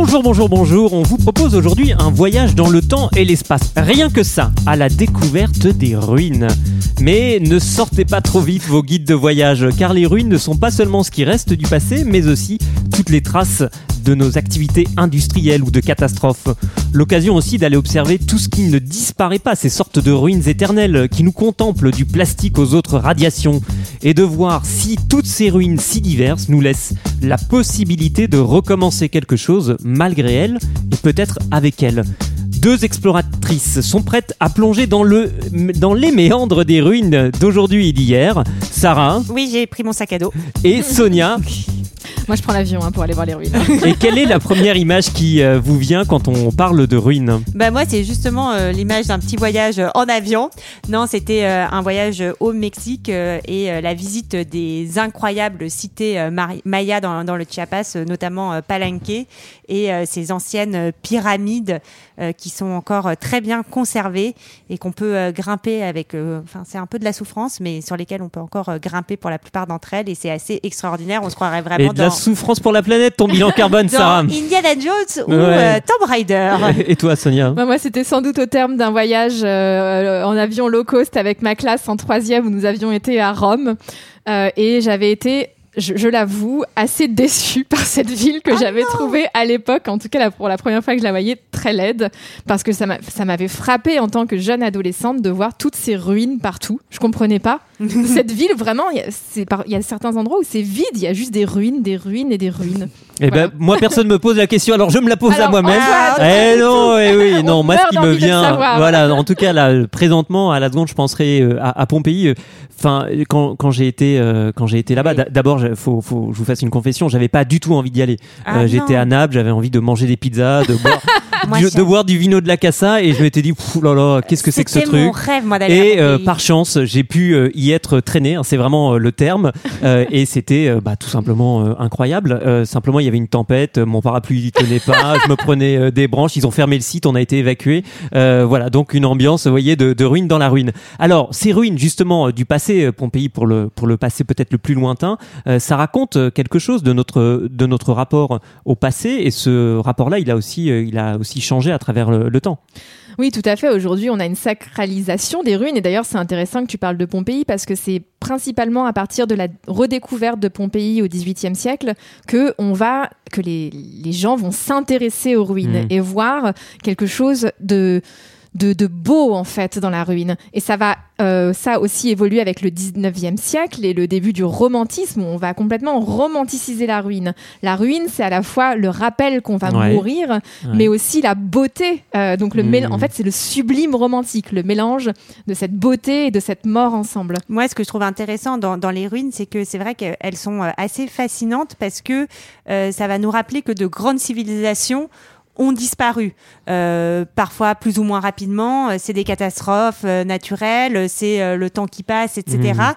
Bonjour, bonjour, bonjour. On vous propose aujourd'hui un voyage dans le temps et l'espace. Rien que ça, à la découverte des ruines. Mais ne sortez pas trop vite vos guides de voyage, car les ruines ne sont pas seulement ce qui reste du passé, mais aussi toutes les traces de nos activités industrielles ou de catastrophes. L'occasion aussi d'aller observer tout ce qui ne disparaît pas, ces sortes de ruines éternelles qui nous contemplent du plastique aux autres radiations, et de voir si toutes ces ruines si diverses nous laissent la possibilité de recommencer quelque chose malgré elles et peut-être avec elles. Deux exploratrices sont prêtes à plonger dans, le, dans les méandres des ruines d'aujourd'hui et d'hier. Sarah Oui, j'ai pris mon sac à dos. et Sonia. Moi, je prends l'avion hein, pour aller voir les ruines. Et quelle est la première image qui euh, vous vient quand on parle de ruines? Bah moi, c'est justement euh, l'image d'un petit voyage euh, en avion. Non, c'était euh, un voyage au Mexique euh, et euh, la visite des incroyables cités euh, mayas dans, dans le Chiapas, euh, notamment euh, Palenque et euh, ces anciennes pyramides euh, qui sont encore euh, très bien conservées et qu'on peut euh, grimper avec. euh, Enfin, c'est un peu de la souffrance, mais sur lesquelles on peut encore euh, grimper pour la plupart d'entre elles et c'est assez extraordinaire. On se croirait Et vraiment la dans. Souffrance pour la planète, ton bilan carbone, dans Sarah Indiana Jones ou Ouais. euh, Tomb Raider. Et toi, Sonia Bah, moi, c'était sans doute au terme d'un voyage euh, en avion low cost avec ma classe en troisième où nous avions été à Rome. Euh, et j'avais été, je, je l'avoue, assez déçue par cette ville que j'avais trouvée à l'époque, en tout cas la- pour la première fois que je la voyais, très laide. Parce que ça m'avait frappé en tant que jeune adolescente de voir toutes ces ruines partout. Je comprenais pas. cette ville, vraiment, il y, a- certains endroits où c'est vide, il y a juste des ruines, des ruines et des ruines. Eh ben, Voilà. moi, personne me pose la question, alors je me la pose à moi-même. Eh non, eh oui, non, On moi, ce qui me vient, voilà, en tout cas, là, présentement, à la seconde, je penserai euh, à, à Pompéi. euh, Enfin, quand, quand j'ai été, euh, quand j'ai été là-bas, Oui. d'abord, je- faut, faut, je vous fasse une confession, j'avais pas du tout envie d'y aller. Ah J'étais à Naples, j'avais envie de manger des pizzas, de boire, du, de boire du vino de la Cassa, et je m'étais dit, Pfff, là là, qu'est-ce que c'est que ce truc mon rêve, moi, d'aller Et euh, par chance, j'ai pu euh, y être traîné, hein, c'est vraiment euh, le terme, euh, et c'était euh, bah, tout simplement euh, incroyable. Euh, simplement, il y avait une tempête, mon parapluie il tenait pas, je me prenais des branches, ils ont fermé le site, on a été évacué. Euh, voilà, donc une ambiance, vous voyez, de, de ruine dans la ruine. Alors, ces ruines justement du passé, Pompéi pour le pour le passé peut-être le plus lointain, euh, ça raconte quelque chose de notre de notre rapport au passé, et ce rapport-là, il a aussi il a aussi changé à travers le, le temps. Oui, tout à fait. Aujourd'hui, on a une sacralisation des ruines. Et d'ailleurs, c'est intéressant que tu parles de Pompéi parce que c'est principalement à partir de la redécouverte de Pompéi au XVIIIe siècle que on va, que les, les gens vont s'intéresser aux ruines Mhm. et voir quelque chose de de, de beau en fait dans la ruine. Et ça va, euh, ça aussi évoluer avec le 19e siècle et le début du romantisme où on va complètement romanticiser la ruine. La ruine, c'est à la fois le rappel qu'on va Ouais. mourir, Ouais. mais aussi la beauté. Euh, donc le mél- en fait, c'est le sublime romantique, le mélange de cette beauté et de cette mort ensemble. Moi, ce que je trouve intéressant dans, dans les ruines, c'est que c'est vrai qu'elles sont euh, assez fascinantes parce que euh, ça va nous rappeler que de grandes civilisations ont disparu, Euh, parfois plus ou moins rapidement. Euh, C'est des catastrophes euh, naturelles, c'est euh, le temps qui passe, etc. Mhm.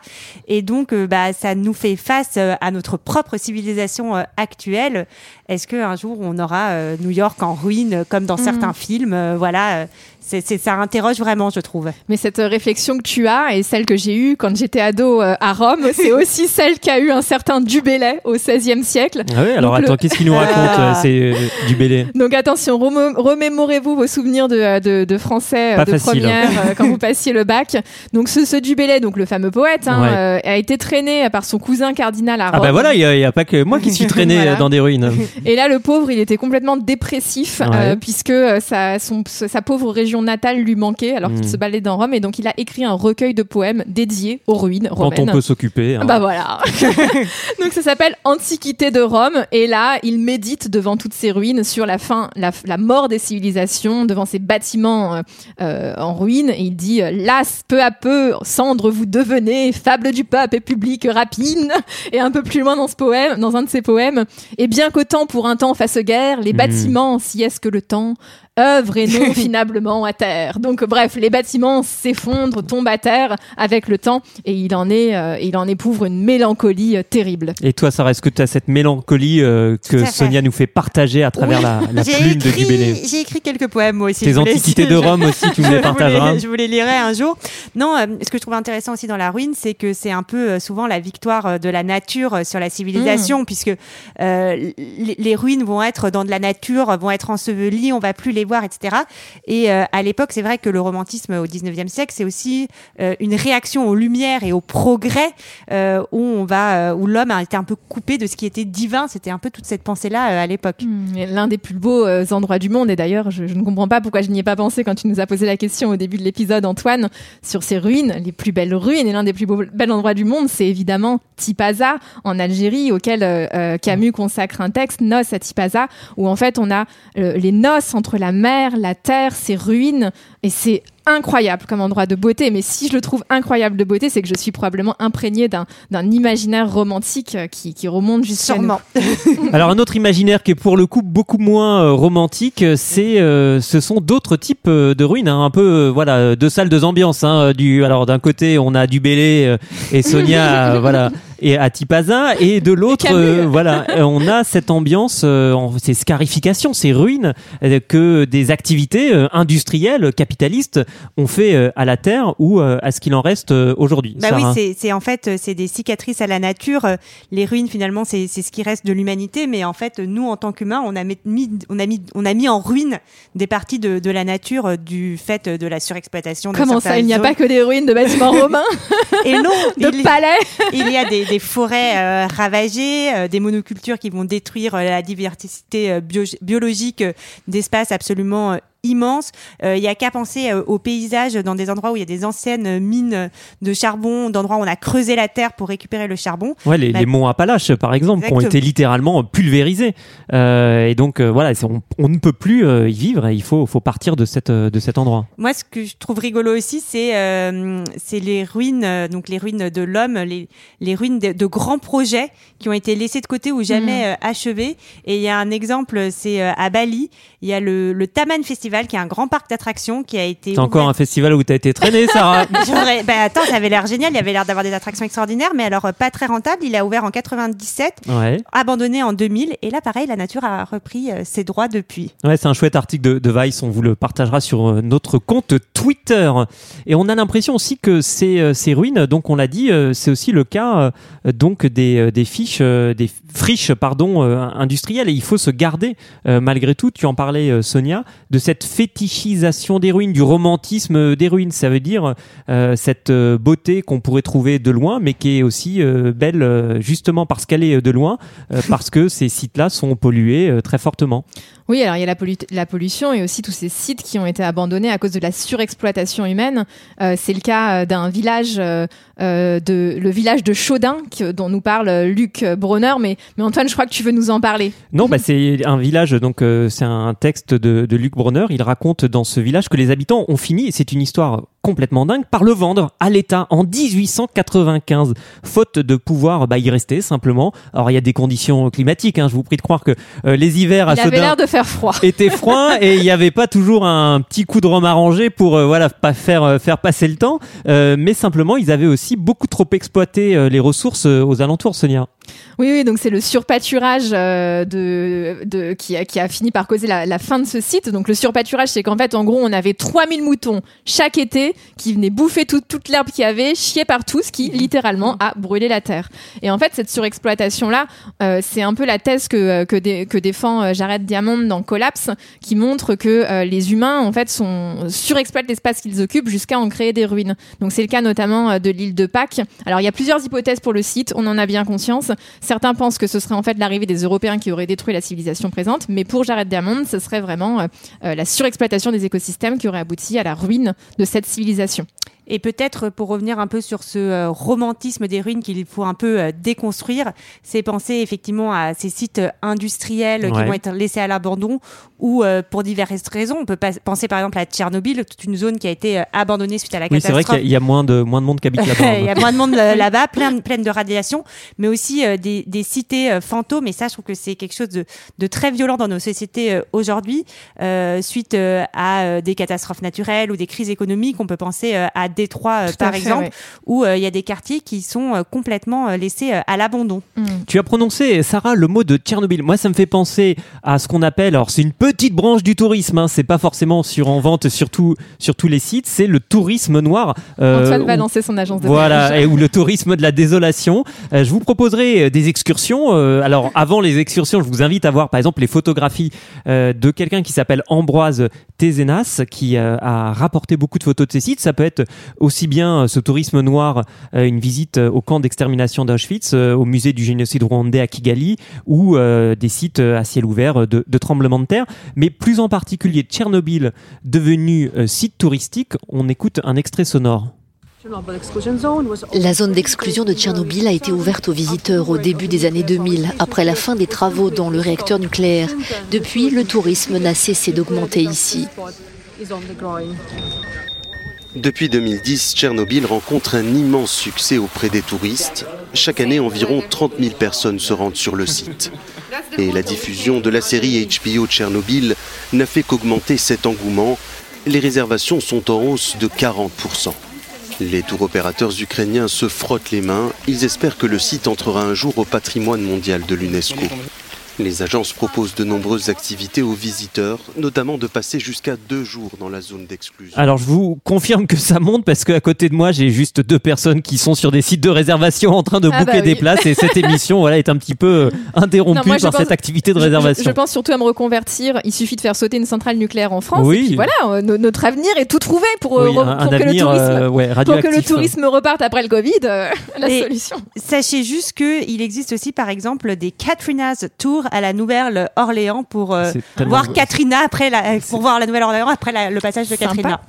Et donc, euh, bah, ça nous fait face à notre propre civilisation euh, actuelle. Est-ce qu'un jour on aura euh, New York en ruine comme dans Mhm. certains films Euh, Voilà, euh, c'est c'est- ça interroge vraiment, je trouve. Mais cette réflexion que tu as et celle que j'ai eue quand j'étais ado euh, à Rome, c'est aussi celle qu'a eu un certain Dubélé au XVIe siècle. Ah oui, alors Donc, le- attends, qu'est-ce qu'il nous raconte euh, C'est euh, du Bélé. Donc attention, remé- remémorez-vous vos souvenirs de, euh, de, de français euh, Pas de facile, première euh, quand vous passiez le bac. Donc ce, ce Dubélé, donc le fameux poète, hein, Ouais. euh, a été traîné par son cousin cardinal à Rome. Ah bah voilà, il n'y a, pas que moi qui suis traîné Voilà. dans des ruines. Et là, le pauvre, il était complètement dépressif Ouais. euh, puisque sa, son- sa pauvre région natale lui manquait alors qu'il se baladait dans Rome. Et donc, il a écrit un recueil de poèmes dédié aux ruines Quand romaines. on peut s'occuper. hein. Bah voilà. Donc ça s'appelle Antiquité de Rome et là il médite devant toutes ces ruines sur la fin, la, la mort des civilisations, devant ces bâtiments euh, euh, en ruine et il dit euh, las peu à peu cendre vous devenez fable du pape et public rapine et un peu plus loin dans ce poème, dans un de ses poèmes et bien qu'au temps pour un temps fasse guerre, les Mhm. bâtiments si est-ce que le temps œuvre et non finablement à terre. Donc bref, les bâtiments s'effondrent, tombent à terre avec le temps et il en est, euh, il en éprouve une mélancolie euh, terrible. Et toi, Sarah, est-ce que tu as cette mélancolie euh, que. Sonia nous fait partager à travers Oui. la, plume de écrit- Gubelé J'ai écrit quelques poèmes moi aussi. Tes antiquités de Rome aussi, tu nous les je partageras. voulais- Je vous les lirai un jour. Non, euh, ce que je trouve intéressant aussi dans la ruine, c'est que c'est un peu euh, souvent la victoire de la nature sur la civilisation, puisque euh, les, les ruines vont être dans de la nature, vont être ensevelies, on va plus les etc. Et euh, à l'époque, c'est vrai que le romantisme au 19e siècle, c'est aussi euh, une réaction aux lumières et au progrès euh, où on va, où l'homme a été un peu coupé de ce qui était divin. C'était un peu toute cette pensée-là à l'époque. Hmm, L'un des plus beaux endroits du monde, et d'ailleurs, je, ne comprends pas pourquoi je n'y ai pas pensé quand tu nous as posé la question au début de l'épisode, Antoine, sur ces ruines, les plus belles ruines, et l'un des plus beaux, endroits du monde, c'est évidemment Tipaza, en Algérie, auquel Camus consacre un texte, Noces à Tipaza, où en fait on a les noces entre la mer, la terre, ces ruines, et c'est incroyable comme endroit de beauté, mais si je le trouve incroyable de beauté, c'est que je suis probablement imprégnée d'un d'un imaginaire romantique euh, qui, qui remonte nous. Sûrement. Alors un autre imaginaire qui est pour le coup beaucoup moins euh, romantique, euh, c'est euh, ce sont d'autres types de ruines, hein, un peu voilà deux salles deux ambiances. Hein, du alors d'un côté on a du Bélé et Sonia voilà et à Tipaza et de l'autre euh, voilà on a cette ambiance, euh, ces scarifications, ces ruines euh, que des activités euh, industrielles capitalistes ont fait euh, à la terre ou euh, à ce qu'il en reste euh, aujourd'hui. Bah oui, Sarah. c'est, c'est en fait c'est des cicatrices à la nature. Les ruines finalement c'est, c'est ce qui reste de l'humanité, mais en fait nous en tant qu'humains on a mis on a mis on a mis en ruine des parties de, de la nature du fait de la surexploitation. Comment ça, il n'y a pas que des ruines de bâtiments romains, Et non, de il, palais il y a des, des forêts euh, ravagées, euh, des monocultures qui vont détruire euh, la diversité euh, bio- biologique euh, d'espaces absolument euh, immenses. Euh, Il y a qu'à penser euh, aux paysages dans des endroits où il y a des anciennes euh, mines de charbon, d'endroits où on a creusé la terre pour récupérer le charbon. Ouais, les, Bah, les monts Appalaches, par exemple, qui ont été littéralement pulvérisés. Euh, et donc, euh, voilà, on, on ne peut plus euh, y vivre et il faut, faut partir de, cette, euh, de cet endroit. Moi, ce que je trouve rigolo aussi, c'est euh, c'est les ruines, euh, donc les ruines de l'homme, les, les ruines de, de grands projets qui ont été laissés de côté ou jamais euh, achevés. Et il y a un exemple, c'est euh, à Bali, il y a le, le Taman Festival, qui est un grand parc d'attractions qui a été. C'est encore un festival où tu as été traîné, Sarah. Bah attends, ça avait l'air génial, il y avait l'air d'avoir des attractions extraordinaires, mais alors euh, pas très rentable. Il a ouvert en 97, ouais, abandonné en 2000, et là pareil, la nature a repris euh, ses droits depuis. ouais c'est un chouette article de, de Vice. On vous le partagera sur euh, notre compte Twitter. Et on a l'impression aussi que ces, ces ruines, donc on l'a dit, c'est aussi le cas donc des, des fiches, des friches pardon industrielles. Et il faut se garder malgré tout. Tu en parlais, Sonia, de cette fétichisation des ruines, du romantisme des ruines. Ça veut dire euh, cette euh, beauté qu'on pourrait trouver de loin, mais qui est aussi euh, belle euh, justement parce qu'elle est de loin, euh, parce que ces sites-là sont pollués euh, très fortement. Oui, alors il y a la, pollu- la pollution et aussi tous ces sites qui ont été abandonnés à cause de la surexploitation humaine. Euh, c'est le cas euh, d'un village, euh, euh, de, le village de Chaudin, que- dont nous parle euh, Luc Bronner. Mais, mais Antoine, je crois que tu veux nous en parler. Non, bah c'est un village, donc euh, c'est un texte de, de Luc Bronner. Il raconte dans ce village que les habitants ont fini, et c'est une histoire complètement dingue, par le vendre à l'État en 1895, faute de pouvoir bah, y rester simplement. Alors il y a des conditions climatiques, hein, je vous prie de croire que euh, les hivers à Il avait Chaudin l'air de faire froid. était froid et il n'y avait pas toujours un petit coup de rhum arrangé pour euh, voilà pas faire euh, faire passer le temps, mais simplement ils avaient aussi beaucoup trop exploité les ressources aux alentours, Sonia. Oui, oui, donc c'est le surpâturage euh, de, de, qui, a, qui a fini par causer la, la fin de ce site. Donc le surpâturage, c'est qu'en fait, en gros, on avait 3000 moutons chaque été qui venaient bouffer tout- toute l'herbe qu'il y avait, chier partout, ce qui littéralement a brûlé la terre. Et en fait, cette surexploitation-là, euh, c'est un peu la thèse que, euh, que, dé- que défend Jared Diamond dans Collapse, qui montre que euh, les humains, en fait, sont, surexploitent l'espace qu'ils occupent jusqu'à en créer des ruines. Donc c'est le cas notamment de l'île de Pâques. Alors il y a plusieurs hypothèses pour le site, on en a bien conscience. Certains pensent que ce serait en fait l'arrivée des Européens qui auraient détruit la civilisation présente, mais pour Jared Diamond, ce serait vraiment euh, euh, la surexploitation des écosystèmes qui aurait abouti à la ruine de cette civilisation. Et peut-être pour revenir un peu sur ce euh, romantisme des ruines qu'il faut un peu euh, déconstruire, c'est penser effectivement à ces sites euh, industriels qui vont être laissés à l'abandon ou pour diverses raisons. On peut penser par exemple à Tchernobyl, toute une zone qui a été abandonnée suite à la Oui, c'est vrai catastrophe. qu'il y a- il y, a moins de, moins de monde qui habite là-bas. Il y a moins de monde là-bas, plein, pleine de radiation, mais aussi des, des cités fantômes. Et ça, je trouve que c'est quelque chose de, de très violent dans nos sociétés aujourd'hui, euh, suite à des catastrophes naturelles ou des crises économiques. On peut penser à Détroit, euh, Tout par fait, exemple, ouais. où euh, il y a des quartiers qui sont euh, complètement euh, laissés euh, à l'abandon. Tu as prononcé, Sarah, le mot de Tchernobyl. Moi, ça me fait penser à ce qu'on appelle, alors c'est une petite branche du tourisme, hein, c'est pas forcément sur en vente sur, tout- sur tous les sites, c'est le tourisme noir. euh, Antoine va lancer son agence de Voilà, et ou le tourisme de la désolation. Euh, je vous proposerai des excursions. Euh, alors, avant les excursions, je vous invite à voir, par exemple, les photographies euh, de quelqu'un qui s'appelle Ambroise Tézenas, qui euh, a rapporté beaucoup de photos de ces sites. Ça peut être aussi bien euh, ce tourisme noir, euh, une visite euh, au camp d'extermination d'Auschwitz, au musée du génocide rwandais à Kigali, ou des sites à ciel ouvert de, tremblements de terre. Mais plus en particulier Tchernobyl, devenu site touristique, on écoute un extrait sonore. La zone d'exclusion de Tchernobyl a été ouverte aux visiteurs au début des années 2000, après la fin des travaux dans le réacteur nucléaire. Depuis, le tourisme n'a cessé d'augmenter ici. Depuis 2010, Tchernobyl rencontre un immense succès auprès des touristes. Chaque année, environ 30 000 personnes se rendent sur le site. Et la diffusion de la série HBO Tchernobyl n'a fait qu'augmenter cet engouement. Les réservations sont en hausse de 40%. Les tours opérateurs ukrainiens se frottent les mains. Ils espèrent que le site entrera un jour au patrimoine mondial de l'UNESCO. Les agences proposent de nombreuses activités aux visiteurs, notamment de passer jusqu'à deux jours dans la zone d'exclusion. Alors je vous confirme que ça monte parce qu'à côté de moi j'ai juste deux personnes qui sont sur des sites de réservation en train de Ah booker bah des places et cette émission voilà est un petit peu interrompue Non, moi, je par pense- cette activité de Je- je- réservation. Je, pense surtout à me reconvertir. Il suffit de faire sauter une centrale nucléaire en France. Oui. Et puis voilà, euh, no- notre avenir est tout trouvé pour, euh, Oui, re- un, pour un que, avenir le tourisme, euh, ouais, pour que le tourisme reparte après le Covid. euh, la Et- solution. Sachez juste qu'il existe aussi, par exemple, des Katrina's Tour à la Nouvelle-Orléans pour euh, voir Katrina après la, pour voir la Nouvelle-Orléans après la- le passage de Sympa. Katrina.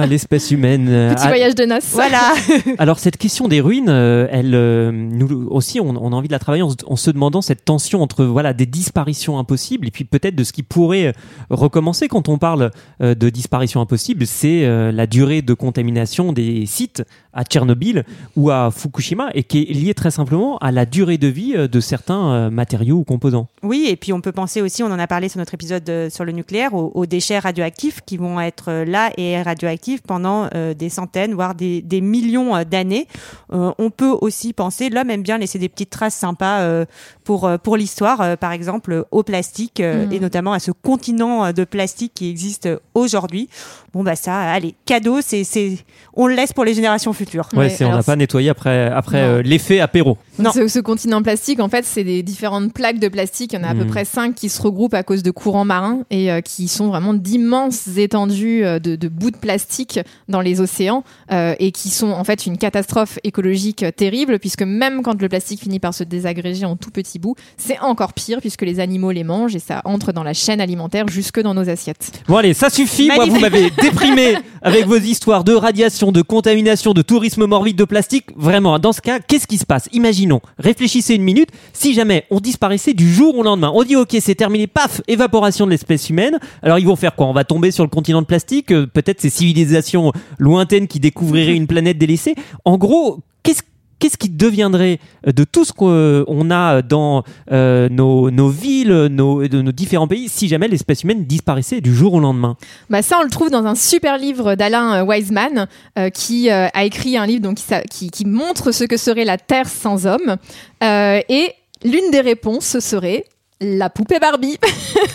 Quelle l'espèce humaine. euh, Petit voyage de noces. Voilà. Alors cette question des ruines, euh, elle, nous aussi, on, on a envie de la travailler en, se- en se demandant cette tension entre voilà des disparitions impossibles et puis peut-être de ce qui pourrait recommencer quand on parle de disparition impossible, c'est la durée de contamination des sites à Tchernobyl ou à Fukushima et qui est liée très simplement à la durée de vie de certains matériaux ou composants. Oui, et puis on peut penser aussi, on en a parlé sur notre épisode euh, sur le nucléaire, aux, aux déchets radioactifs qui vont être euh, là et radioactifs pendant euh, des centaines, voire des, des millions d'années. Euh, on peut aussi penser, l'homme aime bien laisser des petites traces sympas euh, pour, pour l'histoire, euh, par exemple au plastique, euh, Mhm. et notamment à ce continent de plastique qui existe aujourd'hui. Bon, bah ça, allez, cadeau, c'est, c'est, on le laisse pour les générations futures. Ouais, c'est on n'a pas nettoyé après après euh, l'effet apéro. Non. Ce, ce continent plastique, en fait, c'est des différentes plaques de plastique. Il y en a à peu Mhm. près cinq qui se regroupent à cause de courants marins et euh, qui sont vraiment d'immenses étendues euh, de, de bouts de plastique dans les océans euh, et qui sont en fait une catastrophe écologique terrible puisque même quand le plastique finit par se désagréger en tout petits bouts, c'est encore pire puisque les animaux les mangent et ça entre dans la chaîne alimentaire jusque dans nos assiettes. Bon allez, ça suffit. Moi, vous m'avez déprimé avec vos histoires de radiation, de contamination, de tourisme morbide de plastique. Vraiment, dans ce cas, qu'est-ce qui se passe? Imaginons, réfléchissez une minute. Si jamais on disparaissait du jour au lendemain, on dit ok, c'est terminé, paf, évaporation de l'espèce humaine. Alors ils vont faire quoi? On va tomber sur le continent de plastique. euh, Peut-être ces civilisations lointaines qui découvriraient une planète délaissée? En gros, qu'est-ce Qu'est-ce qui deviendrait de tout ce qu'on a dans euh, nos, villes, nos, de nos différents pays, si jamais l'espèce humaine disparaissait du jour au lendemain? Bah ça, on le trouve dans un super livre d'Alain euh, Wiseman euh, qui euh, a écrit un livre qui, qui, montre ce que serait la Terre sans homme. Euh, et l'une des réponses serait la poupée Barbie,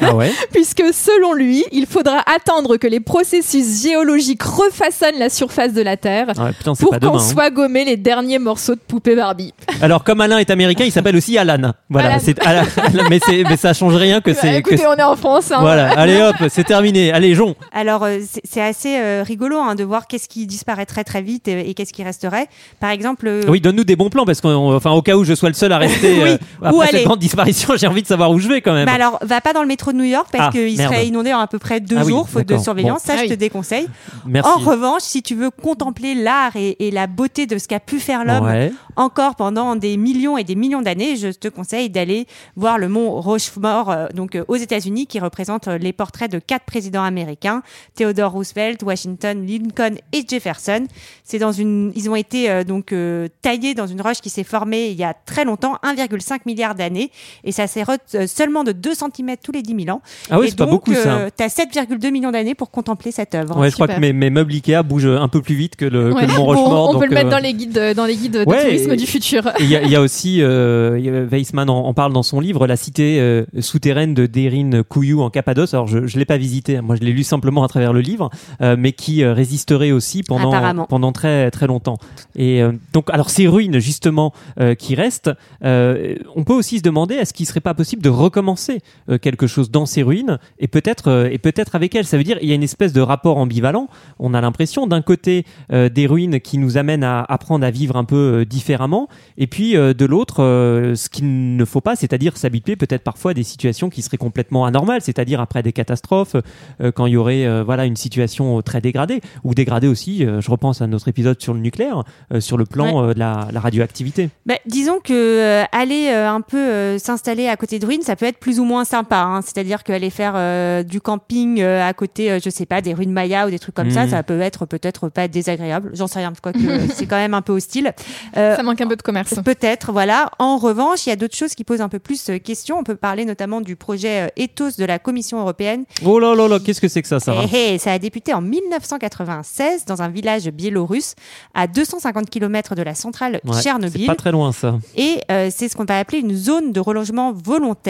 Ah ouais puisque selon lui, il faudra attendre que les processus géologiques refaçonnent la surface de la Terre Ouais, putain, c'est pour qu'on hein. soit gommé les derniers morceaux de poupée Barbie. Alors, comme Alain est américain, il s'appelle aussi Alan. Voilà, Alan. c'est Alan. mais, c'est- mais ça change rien que Bah, c'est. que écoutez, c'est- on est en France. hein. Voilà, allez hop, c'est terminé. Allez, Jon. Alors, euh, c'est c'est assez euh, rigolo hein, de voir qu'est-ce qui disparaîtrait très vite et, et qu'est-ce qui resterait. Par exemple, euh, Oui, donne-nous des bons plans parce qu'enfin, au cas où je sois le seul à rester Oui, euh, où après aller cette grande disparition, j'ai envie de savoir savoir où je vais quand même. Bah alors, va pas dans le métro de New York parce Ah, qu'il serait inondé en à peu près deux Ah oui, jours, faute de surveillance. Bon. Ça, Ah je te oui. déconseille. Merci. En revanche, si tu veux contempler l'art et, et la beauté de ce qu'a pu faire l'homme Ouais. encore pendant des millions et des millions d'années, je te conseille d'aller voir le mont Rochefort, euh, donc euh, aux États-Unis, qui représente euh, les portraits de quatre présidents américains Theodore Roosevelt, Washington, Lincoln et Jefferson. C'est dans une, ils ont été euh, donc euh, taillés dans une roche qui s'est formée il y a très longtemps, 1,5 milliard d'années, et ça s'est seulement de 2 cm tous les 10 000 ans. Ah oui, c'est pas beaucoup ça. euh, T'as 7,2 millions d'années pour contempler cette œuvre. Ouais, je crois que mes, mes meubles Ikea bougent un peu plus vite que le, que Ouais. le Mont Bon, Rochemort. on donc, peut le mettre euh, dans les guides, de- dans les guides de Ouais, tourisme et- du futur. Il y, a- il y a aussi, euh, Weissman en, en parle dans son livre, la cité euh, souterraine de Derin Kouyou en Cappadoce. Alors je ne l'ai pas visité, moi je l'ai lu simplement à travers le livre, euh, mais qui euh, résisterait aussi pendant, pendant très, très longtemps. Et euh, donc, alors ces ruines justement euh, qui restent, euh, on peut aussi se demander est-ce qu'il serait pas possible de recommencer euh, quelque chose dans ces ruines et peut-être euh, et peut-être avec elles. Ça veut dire il y a une espèce de rapport ambivalent. On a l'impression d'un côté euh, des ruines qui nous amènent à apprendre à vivre un peu différemment, et puis de l'autre ce qu'il ne faut pas, c'est-à-dire s'habituer peut-être parfois à des situations qui seraient complètement anormales, c'est-à-dire après des catastrophes, quand il y aurait voilà une situation très dégradée ou dégradée aussi. je repense à notre épisode sur le nucléaire, sur le plan de la, la radioactivité. Bah, disons que aller un peu s'installer à côté de ruines, ça peut être plus ou moins sympa. hein. C'est-à-dire qu'aller faire euh, du camping euh, à côté, euh, je sais pas, des ruines Maya ou des trucs comme ça, Mhm. ça peut être peut-être pas désagréable. J'en sais rien, quoique euh, c'est quand même un peu hostile. Euh, Ça manque un peu de commerce. Peut-être, voilà. En revanche, il y a d'autres choses qui posent un peu plus euh, question. On peut parler notamment du projet euh, Ethos de la Commission européenne. Oh là là là, qu'est-ce que c'est que ça, Sarah Eh, eh, ça a débuté en 1996 dans un village biélorusse à 250 km de la centrale Ouais, C'est Tchernobyl. pas très loin ça. Et euh, c'est ce qu'on va appeler une zone de relogement volontaire.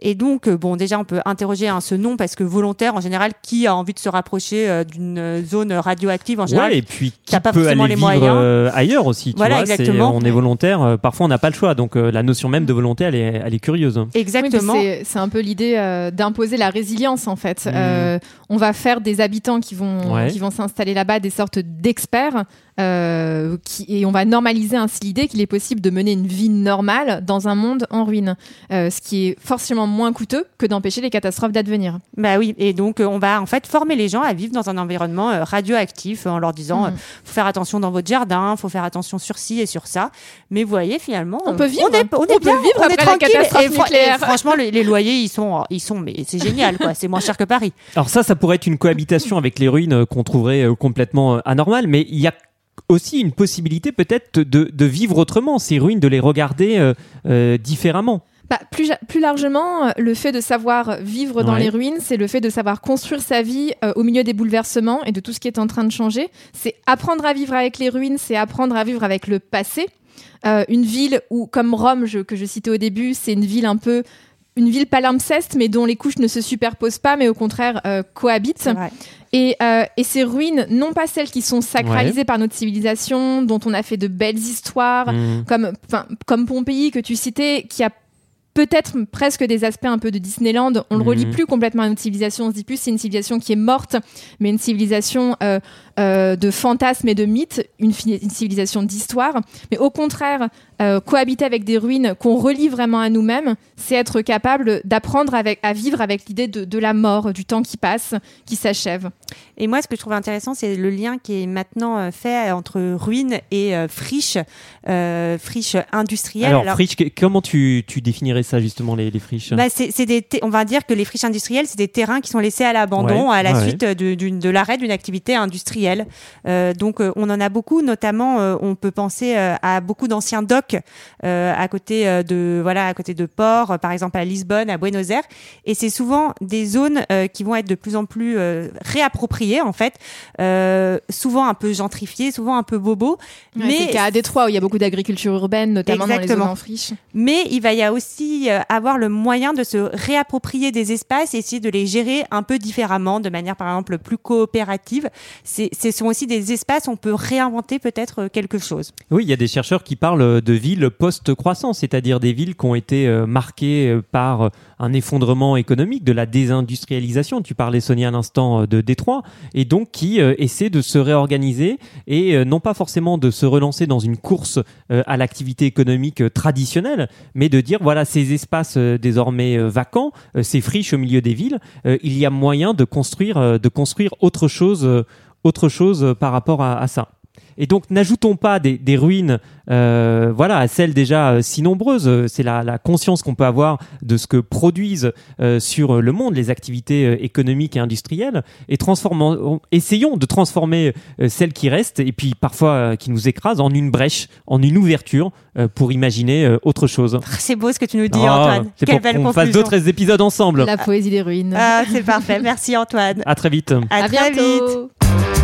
Et donc, euh, bon, déjà, on peut interroger hein, ce nom parce que volontaire, en général, qui a envie de se rapprocher euh, d'une euh, zone radioactive en général Ouais, et puis qui pas peut forcément aller les vivre moyens. euh, ailleurs aussi. Tu Voilà, vois, exactement. On est volontaire, euh, parfois on n'a pas le choix. Donc euh, la notion même de volonté, elle est, elle est curieuse. Exactement. c'est c'est un peu l'idée euh, d'imposer la résilience en fait. Euh, on va faire des habitants qui vont, Ouais. qui vont s'installer là-bas des sortes d'experts euh, qui, et on va normaliser ainsi l'idée qu'il est possible de mener une vie normale dans un monde en ruine, Euh, ce qui est forcément moins coûteux que d'empêcher les catastrophes d'advenir. Bah oui, et donc euh, on va en fait former les gens à vivre dans un environnement euh, radioactif euh, en leur disant Mhm. euh, faut faire attention dans votre jardin, faut faire attention sur ci et sur ça. Mais vous voyez finalement, On peut vivre, on est, on est on peut bien, vivre on est après la tranquille. catastrophe et, nucléaire. et franchement, les, les loyers ils sont, ils sont, mais c'est génial quoi, c'est moins cher que Paris. Alors ça, ça pourrait être une cohabitation avec les ruines qu'on trouverait complètement anormales, mais il y a aussi une possibilité peut-être de, de vivre autrement ces ruines, de les regarder euh, euh, différemment. Bah, plus, plus largement, euh, le fait de savoir vivre dans Ouais. les ruines, c'est le fait de savoir construire sa vie euh, au milieu des bouleversements et de tout ce qui est en train de changer. C'est apprendre à vivre avec les ruines, c'est apprendre à vivre avec le passé. Euh, une ville où, comme Rome, je- que je citais au début, c'est une ville un peu une ville palimpseste, mais dont les couches ne se superposent pas, mais au contraire euh, cohabitent. Et, euh, et ces ruines, non pas celles qui sont sacralisées par notre civilisation, dont on a fait de belles histoires, Mmh. comme, enfin, comme Pompéi que tu citais, qui a peut-être presque des aspects un peu de Disneyland. On le relie Mhm. plus complètement à une civilisation. On se dit plus c'est une civilisation qui est morte, mais une civilisation euh, euh, de fantasmes et de mythes, une, civilisation d'histoire. Mais au contraire, euh, cohabiter avec des ruines qu'on relie vraiment à nous-mêmes, c'est être capable d'apprendre avec, à vivre avec l'idée de, de la mort, du temps qui passe, qui s'achève. Et moi, ce que je trouve intéressant, c'est le lien qui est maintenant euh, fait entre ruines et euh, friches, euh, friches industrielles. Alors, Alors, friche, que- comment tu, tu définirais ça justement, les, les friches? Bah, des, on va dire que les friches industrielles, c'est des terrains qui sont laissés à l'abandon Ouais, à la ouais, suite de l'arrêt d'une activité industrielle. Euh, donc, euh, on en a beaucoup, notamment, euh, on peut penser à beaucoup d'anciens docks à côté de, voilà, à côté de ports, par exemple à Lisbonne, à Buenos Aires. Et c'est souvent des zones qui vont être de plus en plus réappropriées, en fait, souvent un peu gentrifiées, souvent un peu bobo. Mais mais c'est le cas à Détroit où il y a beaucoup d'agriculture urbaine, notamment dans les zones en friche. mais il va y a aussi avoir le moyen de se réapproprier des espaces et essayer de les gérer un peu différemment, de manière par exemple plus coopérative. C'est ce sont aussi des espaces où on peut réinventer peut-être quelque chose. Oui, il y a des chercheurs qui parlent de villes post-croissance, c'est-à-dire des villes qui ont été marquées par un effondrement économique, de la désindustrialisation. Tu parlais, Sonia, à l'instant de Détroit, et donc qui essaient de se réorganiser et non pas forcément de se relancer dans une course à l'activité économique traditionnelle, mais de dire voilà ces espaces désormais vacants, ces friches au milieu des villes, il y a moyen de construire, de construire autre chose, autre chose par rapport à ça. Et donc, n'ajoutons pas des, ruines, euh, voilà, à celles déjà euh, si nombreuses. C'est la, conscience qu'on peut avoir de ce que produisent euh, sur le monde les activités économiques et industrielles, et transformons, essayons de transformer celles qui restent et puis parfois qui nous écrasent en une brèche, en une ouverture pour imaginer autre chose. C'est beau ce que tu nous dis, ah, Antoine. C'est pour qu'on fasse d'autres épisodes ensemble. La poésie des ruines. Ah, c'est parfait. Merci, Antoine. À très vite. À, très vite.